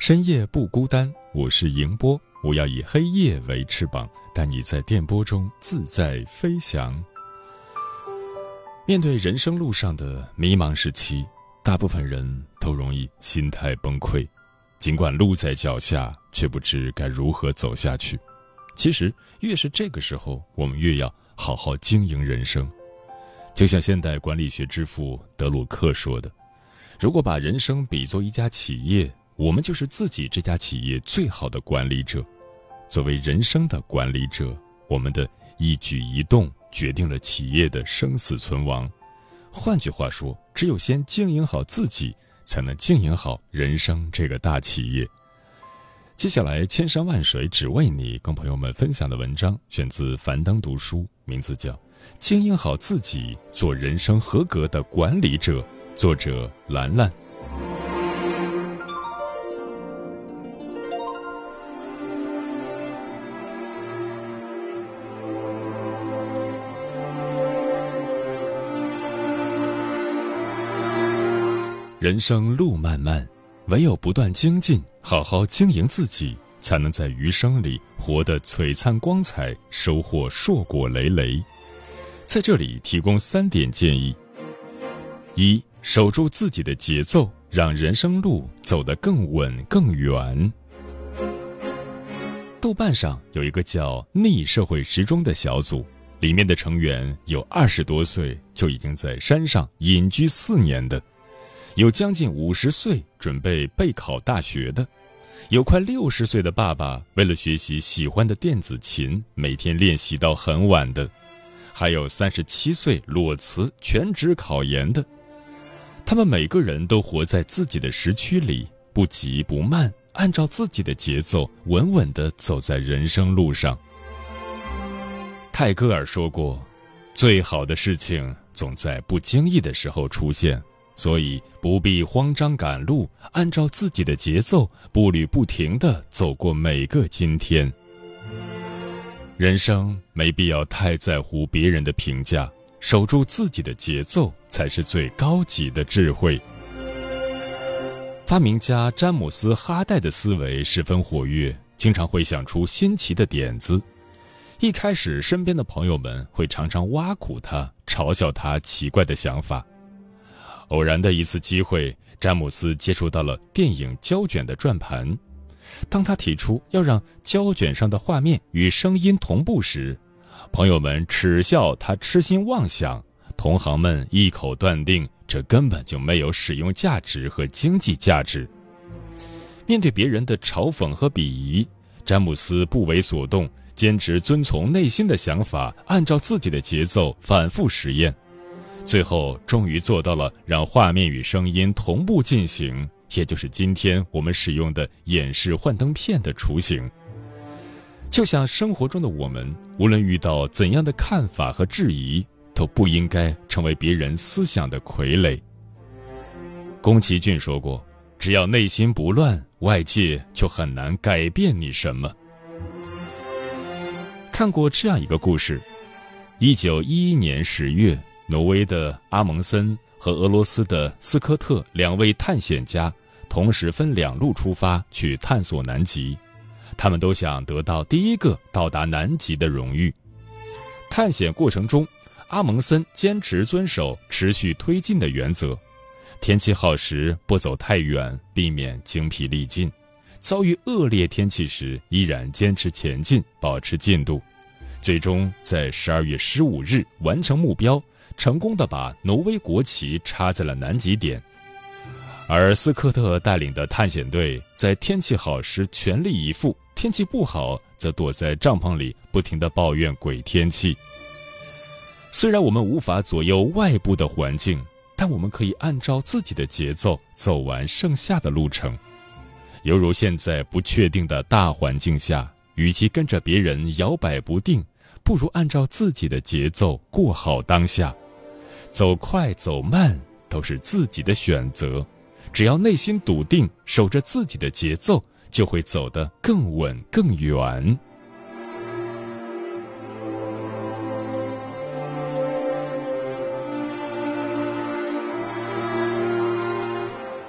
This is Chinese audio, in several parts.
深夜不孤单，我是迎波，我要以黑夜为翅膀，带你在电波中自在飞翔。面对人生路上的迷茫时期，大部分人都容易心态崩溃，尽管路在脚下，却不知该如何走下去。其实，越是这个时候，我们越要好好经营人生。就像现代管理学之父德鲁克说的：“如果把人生比作一家企业，我们就是自己这家企业最好的管理者。作为人生的管理者，我们的一举一动决定了企业的生死存亡。换句话说，只有先经营好自己，才能经营好人生这个大企业。”接下来，千山万水只为你，跟朋友们分享的文章选自樊登读书，名字叫《经营好自己，做人生合格的管理者》，作者兰兰。人生路漫漫。唯有不断精进，好好经营自己，才能在余生里活得璀璨光彩，收获硕果累累。在这里提供三点建议：一、守住自己的节奏，让人生路走得更稳更远。豆瓣上有一个叫“逆社会时钟”的小组，里面的成员有二十多岁就已经在山上隐居四年的。有将近五十岁准备备考大学的，有快六十岁的爸爸为了学习喜欢的电子琴，每天练习到很晚的，还有三十七岁裸辞全职考研的。他们每个人都活在自己的时区里，不急不慢，按照自己的节奏，稳稳地走在人生路上。泰戈尔说过：“最好的事情总在不经意的时候出现。”所以不必慌张赶路，按照自己的节奏，步履不停地走过每个今天。人生没必要太在乎别人的评价，守住自己的节奏才是最高级的智慧。发明家詹姆斯·哈代的思维十分活跃，经常会想出新奇的点子。一开始，身边的朋友们会常常挖苦他，嘲笑他奇怪的想法。偶然的一次机会，詹姆斯接触到了电影胶卷的转盘。当他提出要让胶卷上的画面与声音同步时，朋友们耻笑他痴心妄想，同行们一口断定这根本就没有使用价值和经济价值。面对别人的嘲讽和鄙夷，詹姆斯不为所动，坚持遵从内心的想法，按照自己的节奏反复实验。最后，终于做到了让画面与声音同步进行，也就是今天我们使用的演示幻灯片的雏形。就像生活中的我们，无论遇到怎样的看法和质疑，都不应该成为别人思想的傀儡。宫崎骏说过：“只要内心不乱，外界就很难改变你什么。”看过这样一个故事：一九一一年十月。挪威的阿蒙森和俄罗斯的斯科特两位探险家同时分两路出发去探索南极，他们都想得到第一个到达南极的荣誉。探险过程中，阿蒙森坚持遵守持续推进的原则，天气好时不走太远，避免精疲力尽；遭遇恶劣天气时依然坚持前进，保持进度，最终在十二月十五日完成目标，成功的把挪威国旗插在了南极点。而斯科特带领的探险队在天气好时全力以赴，天气不好则躲在帐篷里不停的抱怨鬼天气。虽然我们无法左右外部的环境，但我们可以按照自己的节奏走完剩下的路程。犹如现在不确定的大环境下，与其跟着别人摇摆不定，不如按照自己的节奏过好当下。走快走慢都是自己的选择。只要内心笃定，守着自己的节奏，就会走得更稳更远。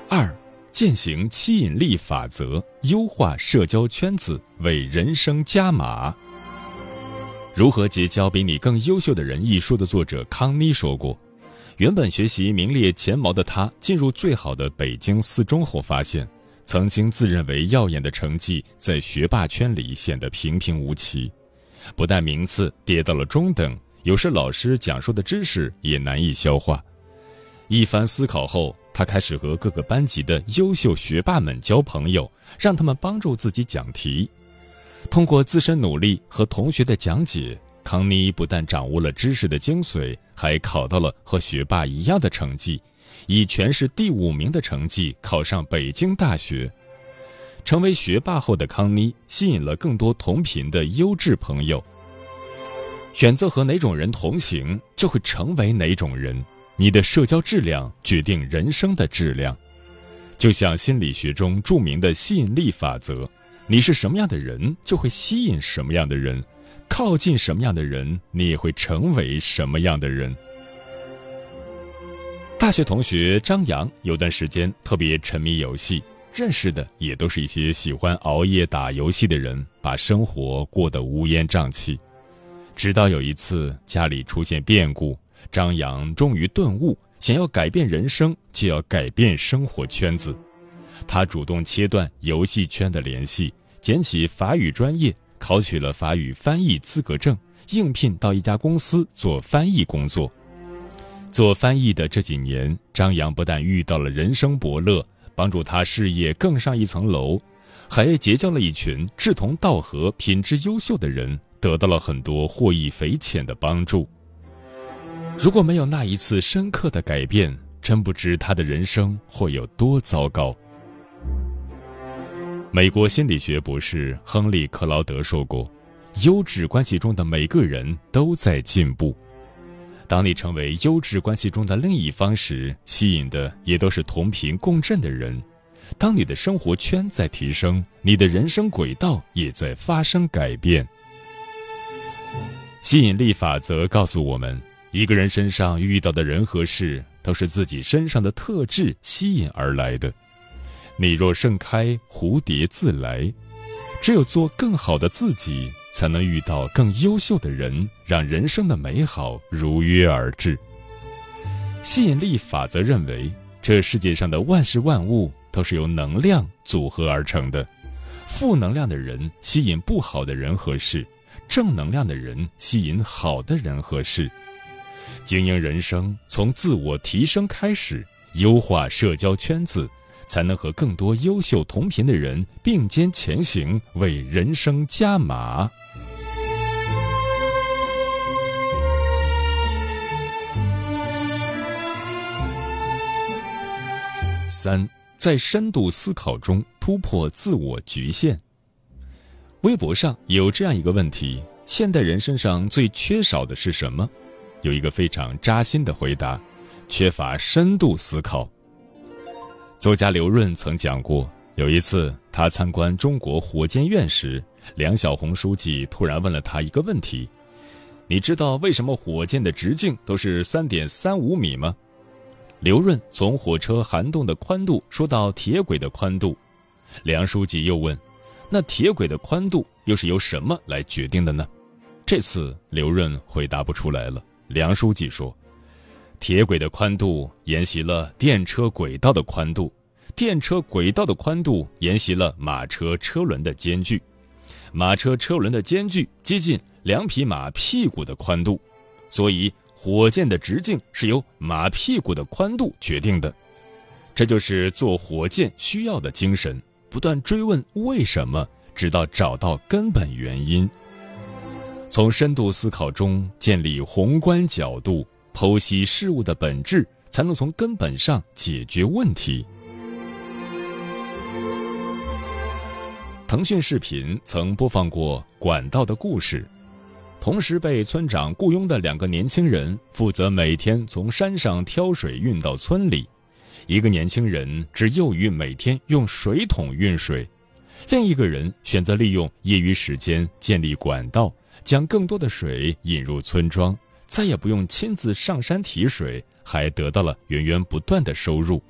二，践行吸引力法则，优化社交圈子，为人生加码。如何结交比你更优秀的人？一书的作者康妮说过。原本学习名列前茅的他，进入最好的北京四中后，发现曾经自认为耀眼的成绩，在学霸圈里显得平平无奇。不但名次跌到了中等，有时老师讲述的知识也难以消化。一番思考后，他开始和各个班级的优秀学霸们交朋友，让他们帮助自己讲题。通过自身努力和同学的讲解。康妮不但掌握了知识的精髓，还考到了和学霸一样的成绩，以全市第五名的成绩考上北京大学。成为学霸后的康妮，吸引了更多同频的优质朋友。选择和哪种人同行，就会成为哪种人。你的社交质量决定人生的质量，就像心理学中著名的吸引力法则：你是什么样的人，就会吸引什么样的人。靠近什么样的人，你也会成为什么样的人。大学同学张扬有段时间特别沉迷游戏，认识的也都是一些喜欢熬夜打游戏的人，把生活过得乌烟瘴气。直到有一次家里出现变故，张扬终于顿悟：想要改变人生，就要改变生活圈子。他主动切断游戏圈的联系，捡起法语专业。考取了法语翻译资格证，应聘到一家公司做翻译工作。做翻译的这几年，张扬不但遇到了人生伯乐，帮助他事业更上一层楼，还结交了一群志同道合、品质优秀的人，得到了很多获益匪浅的帮助。如果没有那一次深刻的改变，真不知他的人生会有多糟糕。美国心理学博士亨利·克劳德说过：“优质关系中的每个人都在进步。当你成为优质关系中的另一方时，吸引的也都是同频共振的人。当你的生活圈在提升，你的人生轨道也在发生改变。吸引力法则告诉我们，一个人身上遇到的人和事，都是自己身上的特质吸引而来的。”你若盛开，蝴蝶自来。只有做更好的自己，才能遇到更优秀的人，让人生的美好如约而至。吸引力法则认为，这世界上的万事万物都是由能量组合而成的。负能量的人吸引不好的人和事，正能量的人吸引好的人和事。经营人生，从自我提升开始，优化社交圈子。才能和更多优秀同频的人并肩前行，为人生加码。三，在深度思考中突破自我局限。微博上有这样一个问题：现代人身上最缺少的是什么？有一个非常扎心的回答：缺乏深度思考。作家刘润曾讲过，有一次他参观中国火箭院时，梁晓红书记突然问了他一个问题：“你知道为什么火箭的直径都是三点三五米吗？”刘润从火车涵洞的宽度说到铁轨的宽度，梁书记又问：“那铁轨的宽度又是由什么来决定的呢？”这次刘润回答不出来了。梁书记说。铁轨的宽度沿袭了电车轨道的宽度，电车轨道的宽度沿袭了马车车轮的间距，马车车轮的间距接近两匹马屁股的宽度，所以火箭的直径是由马屁股的宽度决定的。这就是做火箭需要的精神，不断追问为什么，直到找到根本原因。从深度思考中建立宏观角度，剖析事物的本质，才能从根本上解决问题。腾讯视频曾播放过管道的故事，同时被村长雇佣的两个年轻人负责每天从山上挑水运到村里，一个年轻人只囿于每天用水桶运水，另一个人选择利用业余时间建立管道，将更多的水引入村庄，再也不用亲自上山提水，还得到了源源不断的收入。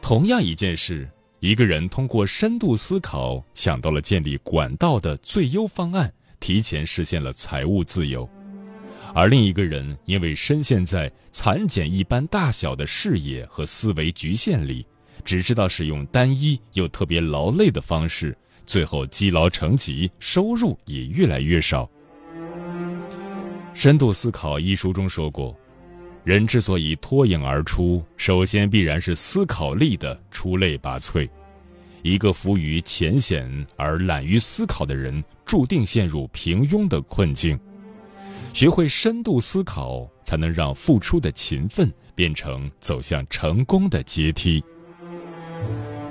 同样一件事。一个人通过深度思考，想到了建立管道的最优方案，提前实现了财务自由；而另一个人因为深陷在蚕茧一般大小的视野和思维局限里，只知道使用单一又特别劳累的方式，最后积劳成疾，收入也越来越少。《深度思考》一书中说过。人之所以脱颖而出，首先必然是思考力的出类拔萃。一个浮于浅显而懒于思考的人，注定陷入平庸的困境。学会深度思考，才能让付出的勤奋变成走向成功的阶梯。《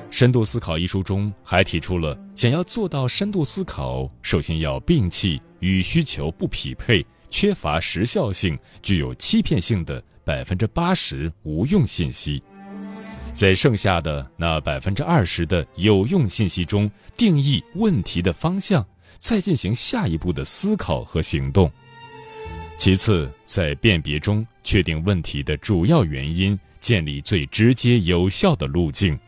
深度思考》一书中还提出了，想要做到深度思考，首先要摒弃与需求不匹配。缺乏时效性、具有欺骗性的百分之八十无用信息，在剩下的那百分之二十的有用信息中定义问题的方向，再进行下一步的思考和行动。其次，在辨别中确定问题的主要原因，建立最直接有效的路径。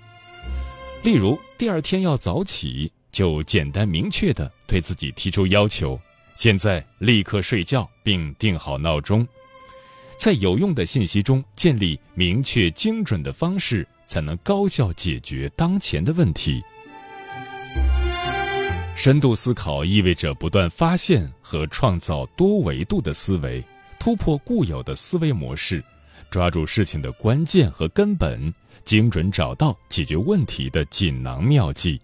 例如，第二天要早起，就简单明确的对自己提出要求。现在立刻睡觉，并定好闹钟，在有用的信息中建立明确精准的方式，才能高效解决当前的问题。深度思考意味着不断发现和创造多维度的思维，突破固有的思维模式，抓住事情的关键和根本，精准找到解决问题的锦囊妙计。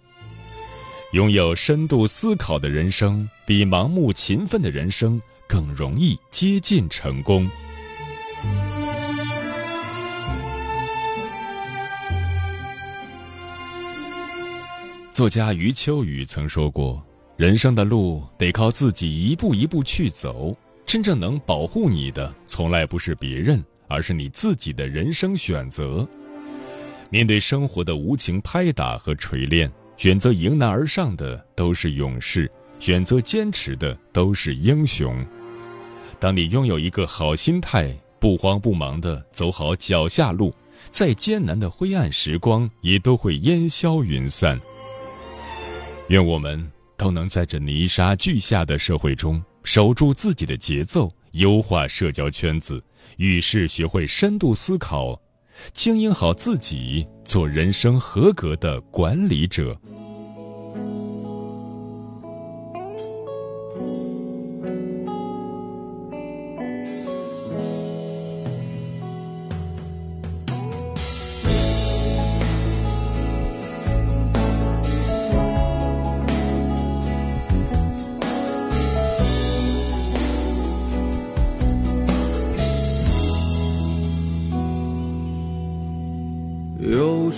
拥有深度思考的人生，比盲目勤奋的人生更容易接近成功。作家余秋雨曾说过：“人生的路得靠自己一步一步去走，真正能保护你的，从来不是别人，而是你自己的人生选择。”面对生活的无情拍打和锤炼。选择迎难而上的都是勇士，选择坚持的都是英雄。当你拥有一个好心态，不慌不忙地走好脚下路，再艰难的灰暗时光也都会烟消云散。愿我们都能在这泥沙俱下的社会中，守住自己的节奏，优化社交圈子，遇事学会深度思考。经营好自己，做人生合格的管理者。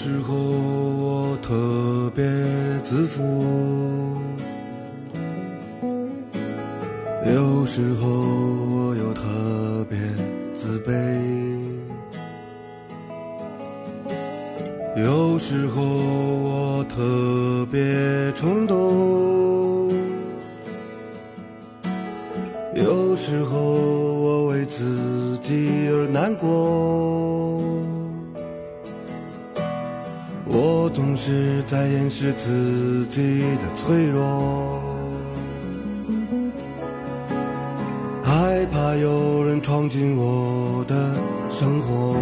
时候我特别自负有时候我又特别自卑有时候我特别冲动有时候我为自己而难过。我总是在掩饰自己的脆弱，害怕有人闯进我的生活。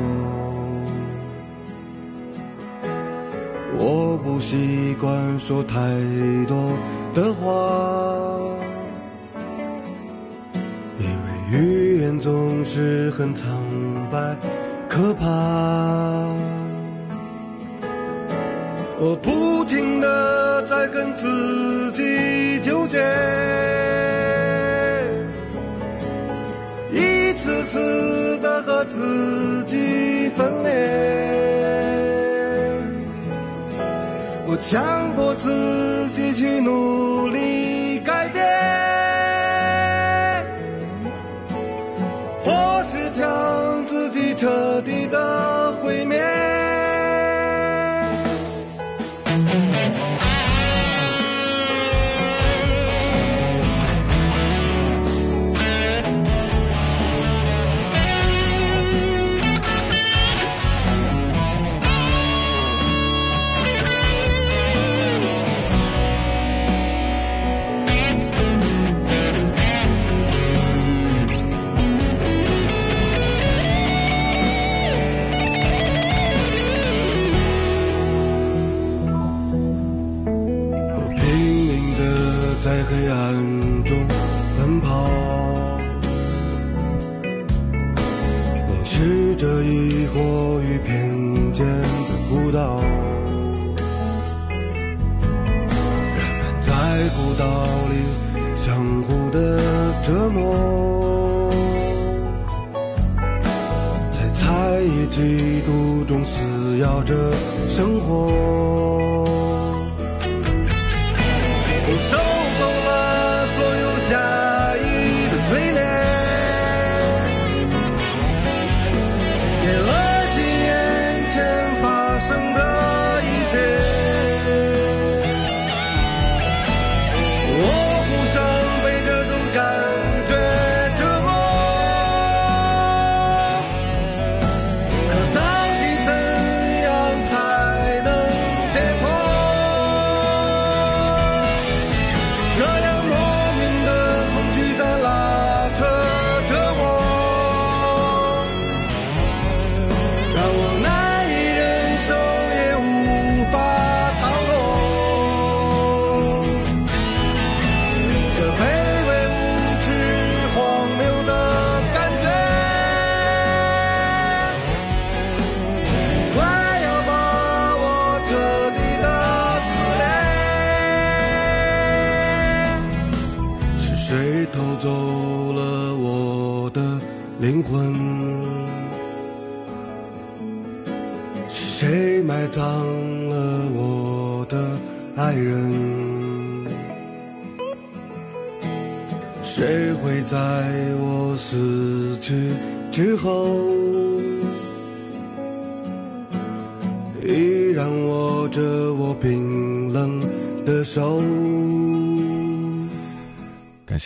我不习惯说太多的话，因为语言总是很苍白、可怕。我不停的在跟自己纠结，一次次的和自己分裂。我强迫自己去努过于偏见的孤岛。人们在孤岛里相互的折磨，在猜疑、嫉妒中撕咬着生活。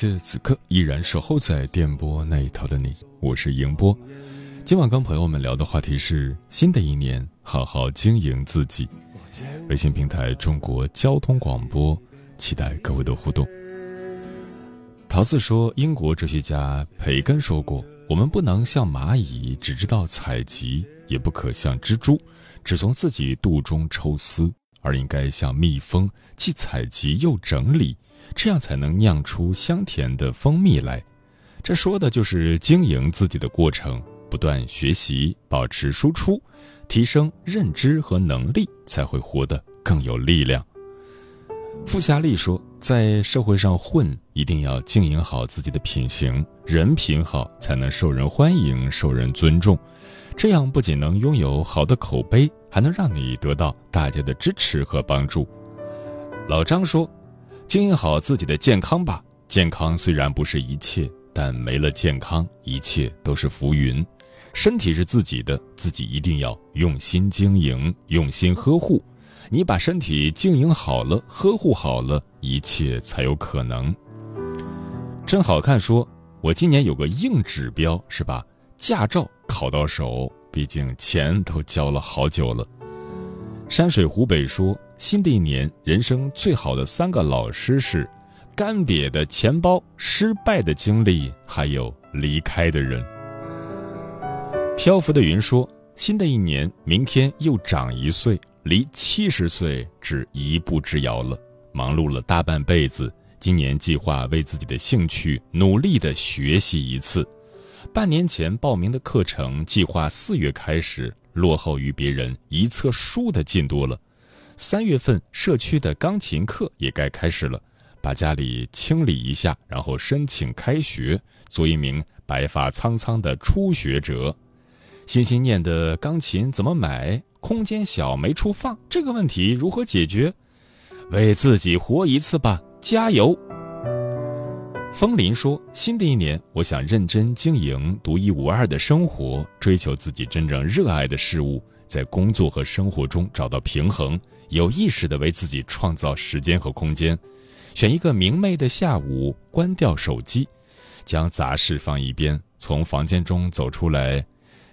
谢此刻依然守候在电波那一头的你，我是迎波。今晚跟朋友们聊的话题是：新的一年，好好经营自己。微信平台中国交通广播，期待各位的互动。陶四说，英国哲学家培根说过：“我们不能像蚂蚁只知道采集，也不可像蜘蛛只从自己肚中抽丝，而应该像蜜蜂，既采集又整理，这样才能酿出香甜的蜂蜜来。”这说的就是经营自己的过程，不断学习，保持输出，提升认知和能力，才会活得更有力量。傅夏丽说，在社会上混，一定要经营好自己的品行，人品好才能受人欢迎、受人尊重。这样不仅能拥有好的口碑，还能让你得到大家的支持和帮助。老张说，经营好自己的健康吧。健康虽然不是一切，但没了健康，一切都是浮云。身体是自己的，自己一定要用心经营，用心呵护。你把身体经营好了，呵护好了，一切才有可能。真好看说，我今年有个硬指标是把驾照考到手，毕竟钱都交了好久了。山水湖北说，新的一年，人生最好的三个老师是：干瘪的钱包、失败的经历，还有离开的人。漂浮的云说。新的一年，明天又长一岁，离七十岁只一步之遥了。忙碌了大半辈子，今年计划为自己的兴趣努力的学习一次。半年前报名的课程计划四月开始，落后于别人一册书的进度了。三月份社区的钢琴课也该开始了，把家里清理一下，然后申请开学，做一名白发苍苍的初学者。心心念的钢琴怎么买？空间小没处放，这个问题如何解决？为自己活一次吧，加油！风林说：“新的一年，我想认真经营独一无二的生活，追求自己真正热爱的事物，在工作和生活中找到平衡。”有意识的为自己创造时间和空间，选一个明媚的下午，关掉手机，将杂事放一边，从房间中走出来，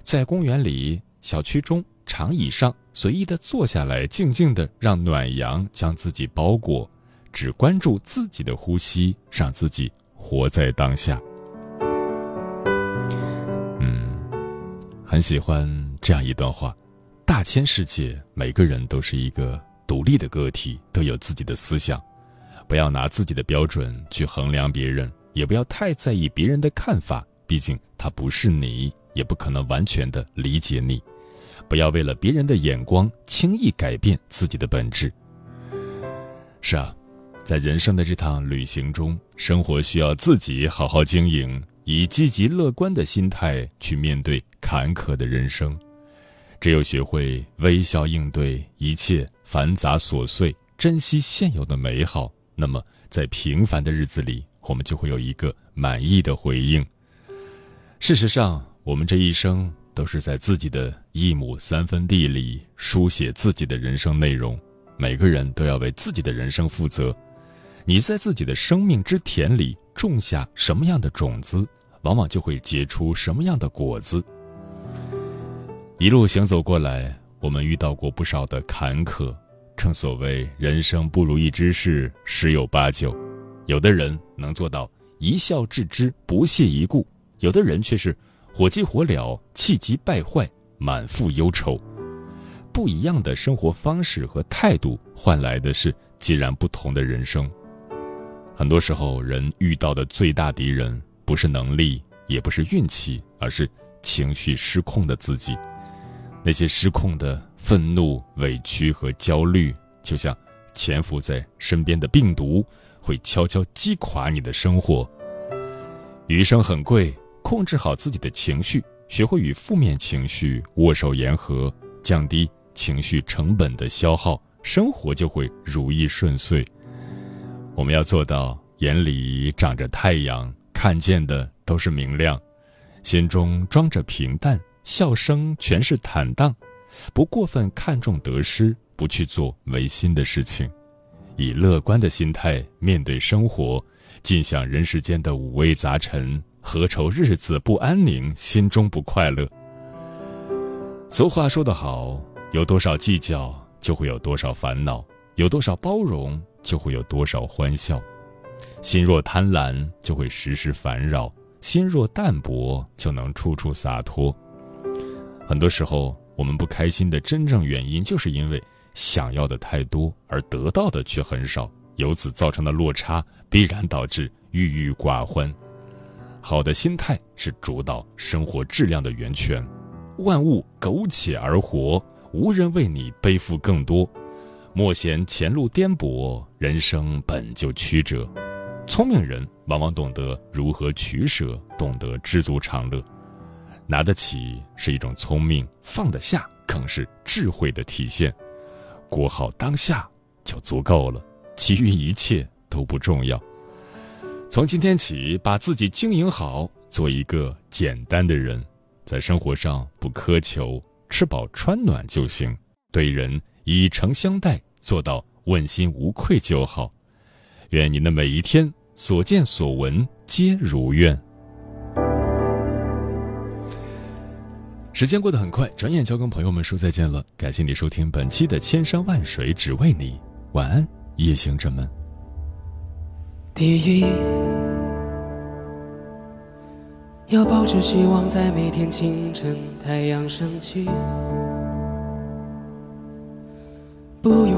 在公园里、小区中长椅上随意的坐下来，静静的让暖阳将自己包裹，只关注自己的呼吸，让自己活在当下。嗯，很喜欢这样一段话：大千世界，每个人都是一个。独立的个体都有自己的思想，不要拿自己的标准去衡量别人，也不要太在意别人的看法，毕竟他不是你，也不可能完全的理解你。不要为了别人的眼光轻易改变自己的本质。是啊，在人生的这趟旅行中，生活需要自己好好经营，以积极乐观的心态去面对坎坷的人生。只有学会微笑应对一切。繁杂琐碎，珍惜现有的美好，那么在平凡的日子里，我们就会有一个满意的回应。事实上，我们这一生都是在自己的一亩三分地里书写自己的人生内容。每个人都要为自己的人生负责。你在自己的生命之田里种下什么样的种子，往往就会结出什么样的果子。一路行走过来。我们遇到过不少的坎坷，正所谓人生不如意之事十有八九，有的人能做到一笑置之，不屑一顾；有的人却是火急火燎，气急败坏，满腹忧愁。不一样的生活方式和态度，换来的是截然不同的人生。很多时候，人遇到的最大敌人，不是能力，也不是运气，而是情绪失控的自己。那些失控的愤怒、委屈和焦虑，就像潜伏在身边的病毒，会悄悄击垮你的生活。余生很贵，控制好自己的情绪，学会与负面情绪握手言和，降低情绪成本的消耗，生活就会如意顺遂。我们要做到眼里长着太阳，看见的都是明亮，心中装着平淡。笑声全是坦荡，不过分看重得失，不去做违心的事情，以乐观的心态面对生活，尽享人世间的五味杂陈。何愁日子不安宁，心中不快乐？俗话说得好，有多少计较，就会有多少烦恼；有多少包容，就会有多少欢笑。心若贪婪，就会时时烦扰；心若淡泊，就能处处洒脱。很多时候，我们不开心的真正原因，就是因为想要的太多，而得到的却很少，由此造成的落差，必然导致郁郁寡欢。好的心态是主导生活质量的源泉。万物苟且而活，无人为你背负更多。莫嫌前路颠簸，人生本就曲折。聪明人往往懂得如何取舍，懂得知足常乐。拿得起是一种聪明，放得下更是智慧的体现。过好当下就足够了，其余一切都不重要。从今天起，把自己经营好，做一个简单的人，在生活上不苛求，吃饱穿暖就行。对人以诚相待，做到问心无愧就好。愿您的每一天所见所闻皆如愿。时间过得很快，转眼就要跟朋友们说再见了。感谢你收听本期的《千山万水只为你》，晚安，夜行者们。第一，要保持希望，在每天清晨太阳升起，不用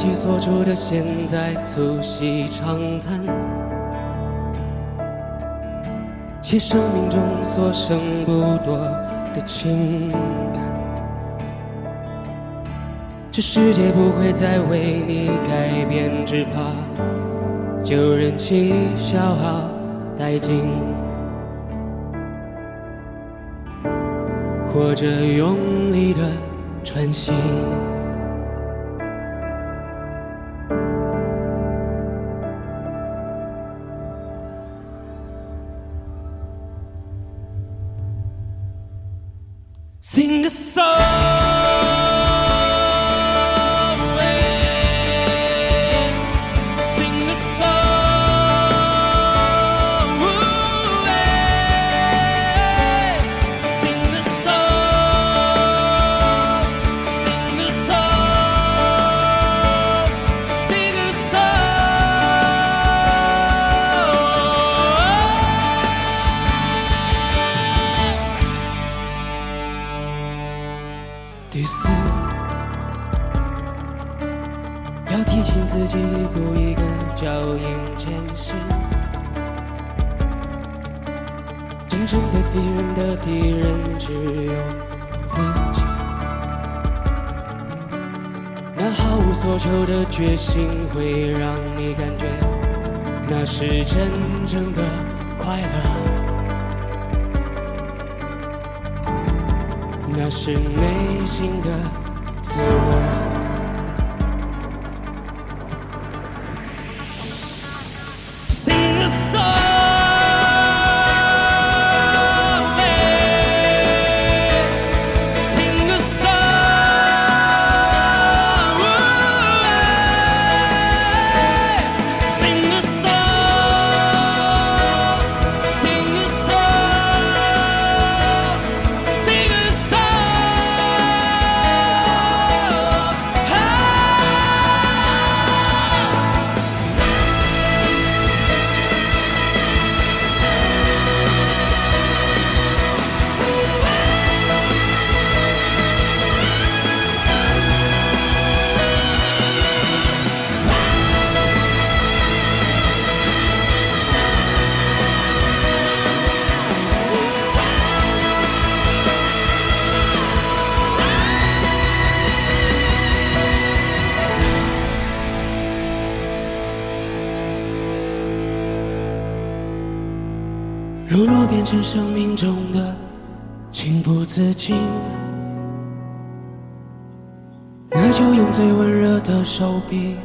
自己所处的现在促膝长谈，写生命中所剩不多。的情感，这世界不会再为你改变，只怕就任其消耗殆尽，或者用力的喘息。所求的决心会让你感觉那是真正的快乐。那是内心的自我。是生命中的情不自禁，那就用最温热的手臂